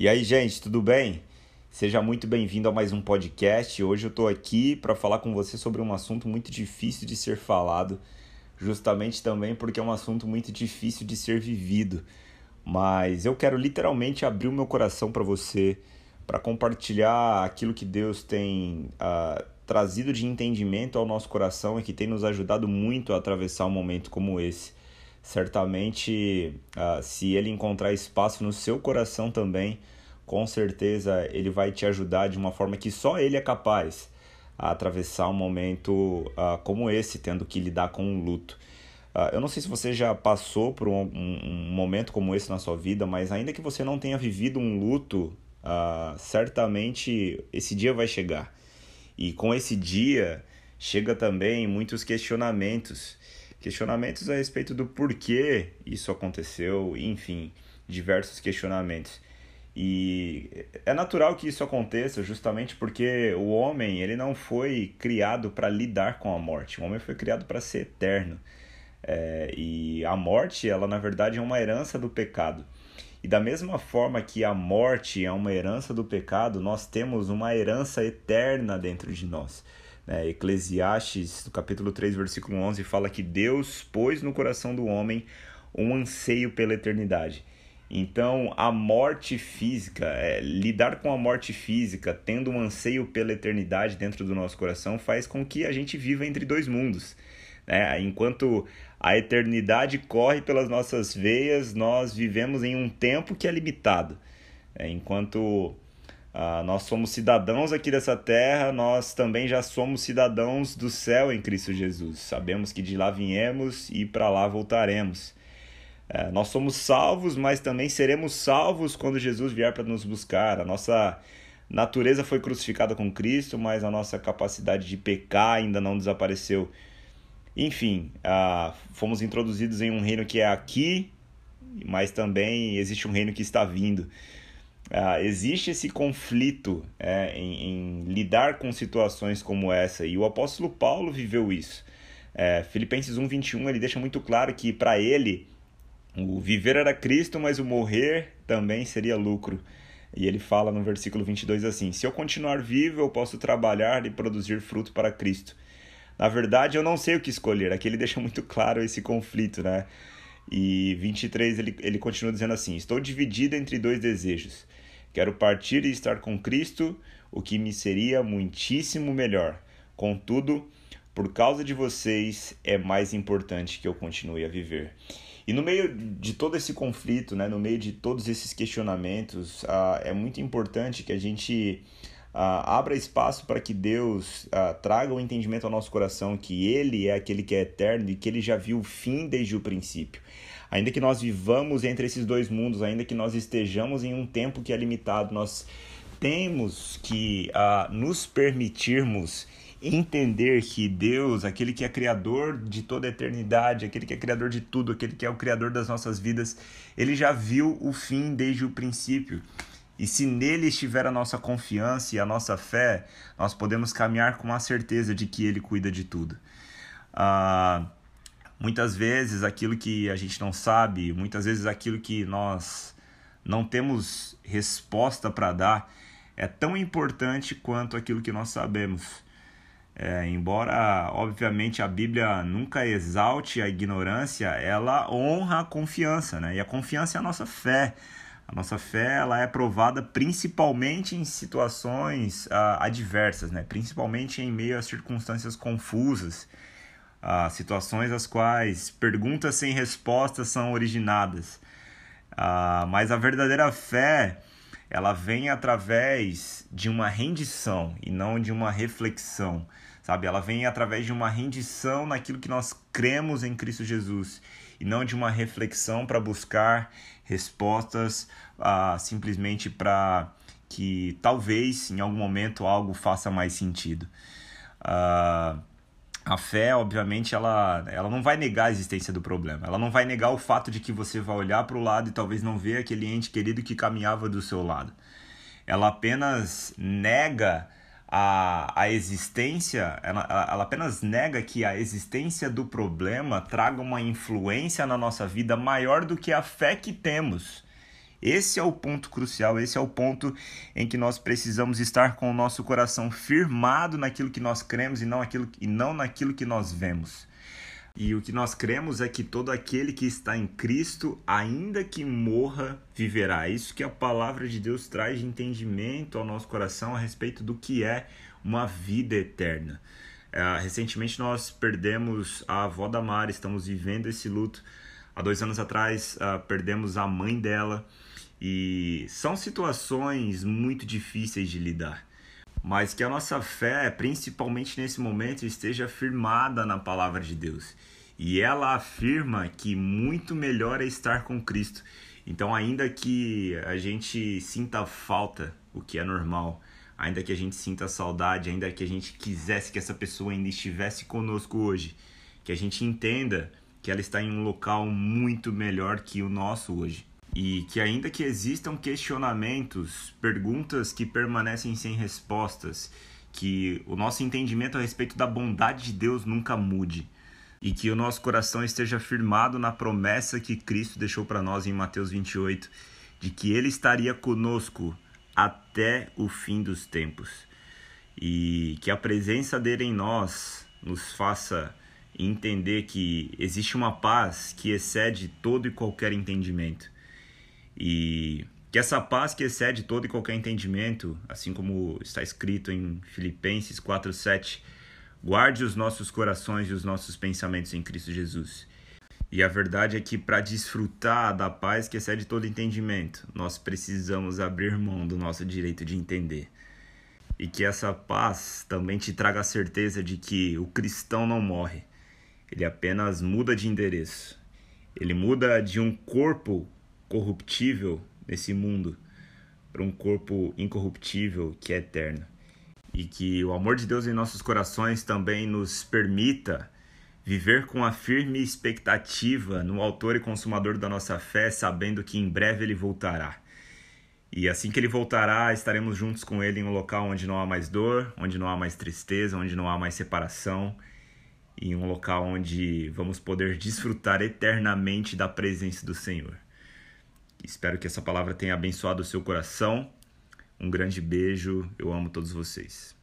E aí, gente, tudo bem? Seja muito bem-vindo a mais um podcast. Hoje eu estou aqui para falar com você sobre um assunto muito difícil de ser falado, justamente também porque é um assunto muito difícil de ser vivido. Mas eu quero literalmente abrir o meu coração para você, para compartilhar aquilo que Deus tem uh, trazido de entendimento ao nosso coração e que tem nos ajudado muito a atravessar um momento como esse certamente, uh, se ele encontrar espaço no seu coração também, com certeza ele vai te ajudar de uma forma que só ele é capaz a atravessar um momento uh, como esse, tendo que lidar com um luto. Uh, eu não sei se você já passou por um, um, um, momento como esse na sua vida, mas ainda que você não tenha vivido um luto, certamente esse dia vai chegar. E com esse dia chega também muitos questionamentos questionamentos a respeito do porquê isso aconteceu, enfim, diversos questionamentos. E é natural que isso aconteça justamente porque o homem ele não foi criado para lidar com a morte. O homem foi criado para ser eterno. É, e a morte, ela na verdade é uma herança do pecado. E da mesma forma que a morte é uma herança do pecado, nós temos uma herança eterna dentro de nós. É, Eclesiastes, no capítulo 3, versículo 11, fala que Deus pôs no coração do homem um anseio pela eternidade. Então, a morte física, é, lidar com a morte física, tendo um anseio pela eternidade dentro do nosso coração, faz com que a gente viva entre dois mundos. Né? Enquanto a eternidade corre pelas nossas veias, nós vivemos em um tempo que é limitado. É, enquanto ah, nós somos cidadãos aqui dessa terra, nós também já somos cidadãos do céu em Cristo Jesus. Sabemos que de lá viemos e para lá voltaremos. É, nós somos salvos, mas também seremos salvos quando Jesus vier para nos buscar. A nossa natureza foi crucificada com Cristo, mas a nossa capacidade de pecar ainda não desapareceu. Enfim, ah, fomos introduzidos em um reino que é aqui, mas também existe um reino que está vindo. Uh, existe esse conflito é, em, em, lidar com situações como essa, e o apóstolo Paulo viveu isso. É, Filipenses 1,21 ele deixa muito claro que para ele o viver era Cristo, mas o morrer também seria lucro. E ele fala no versículo 22 assim: Se eu continuar vivo, eu posso trabalhar e produzir fruto para Cristo. Na verdade, eu não sei o que escolher. Aqui ele deixa muito claro esse conflito, né? E 23 ele, ele continua dizendo assim: Estou dividido entre dois desejos. Quero partir e estar com Cristo, o que me seria muitíssimo melhor. Contudo, por causa de vocês, é mais importante que eu continue a viver. E no meio de todo esse conflito, né, no meio de todos esses questionamentos, uh, é muito importante que a gente uh, abra espaço para que Deus uh, traga o entendimento ao nosso coração que Ele é aquele que é eterno e que Ele já viu o fim desde o princípio. Ainda que nós vivamos entre esses dois mundos, ainda que nós estejamos em um tempo que é limitado, nós temos que uh, nos permitirmos entender que Deus, aquele que é criador de toda a eternidade, aquele que é criador de tudo, aquele que é o criador das nossas vidas, ele já viu o fim desde o princípio. E se nele estiver a nossa confiança e a nossa fé, nós podemos caminhar com a certeza de que ele cuida de tudo. Uh, Muitas vezes aquilo que a gente não sabe, muitas vezes aquilo que nós não temos resposta para dar, é tão importante quanto aquilo que nós sabemos. É, embora, obviamente, a Bíblia nunca exalte a ignorância, ela honra a confiança, né? E a confiança é a nossa fé. A nossa fé ela é provada principalmente em situações uh, adversas, né? principalmente em meio a circunstâncias confusas ah, situações às quais perguntas sem respostas são originadas. Ah, mas a verdadeira fé ela vem através de uma rendição e não de uma reflexão, sabe? Ela vem através de uma rendição naquilo que nós cremos em Cristo Jesus e não de uma reflexão para buscar respostas ah, simplesmente para que talvez em algum momento algo faça mais sentido. Uh, a fé, obviamente, ela, ela não vai negar a existência do problema. Ela não vai negar o fato de que você vai olhar para o lado e talvez não ver aquele ente querido que caminhava do seu lado. Ela apenas nega a, a existência, ela, ela apenas nega que a existência do problema traga uma influência na nossa vida maior do que a fé que temos Esse é o ponto crucial, esse é o ponto em que nós precisamos estar com o nosso coração firmado naquilo que nós cremos e não, aquilo, e não naquilo que nós vemos. E o que nós cremos é que todo aquele que está em Cristo, ainda que morra, viverá. Isso que a palavra de Deus traz de entendimento ao nosso coração a respeito do que é uma vida eterna. É, recentemente nós perdemos a avó da Mara, estamos vivendo esse luto. Há dois anos atrás uh, perdemos a mãe dela e são situações muito difíceis de lidar. Mas que a nossa fé, principalmente nesse momento, esteja firmada na palavra de Deus. E ela afirma que muito melhor é estar com Cristo. Então, ainda que a gente sinta falta, o que é normal, ainda que a gente sinta saudade, ainda que a gente quisesse que essa pessoa ainda estivesse conosco hoje, que a gente entenda que ela está em um local muito melhor que o nosso hoje. E que ainda que existam questionamentos, perguntas que permanecem sem respostas, que o nosso entendimento a respeito da bondade de Deus nunca mude. E que o nosso coração esteja firmado na promessa que Cristo deixou para nós em Mateus 28, de que Ele estaria conosco até o fim dos tempos. E que a presença dele em nós nos faça entender que existe uma paz que excede todo e qualquer entendimento. E que essa paz que excede todo e qualquer entendimento, assim como está escrito em Filipenses 4:7, guarde os nossos corações e os nossos pensamentos em Cristo Jesus. E a verdade é que para desfrutar da paz que excede todo entendimento, nós precisamos abrir mão do nosso direito de entender. E que essa paz também te traga a certeza de que o cristão não morre, ele apenas muda de endereço. Ele muda de um corpo corruptível nesse mundo para um corpo incorruptível que é eterno. E que o amor de Deus em nossos corações também nos permita viver com a firme expectativa no Autor e Consumador da nossa fé, sabendo que em breve ele voltará. E assim que ele voltará, estaremos juntos com ele em um local onde não há mais dor, onde não há mais tristeza, onde não há mais separação em um local onde vamos poder desfrutar eternamente da presença do Senhor. Espero que essa palavra tenha abençoado o seu coração. Um grande beijo, eu amo todos vocês.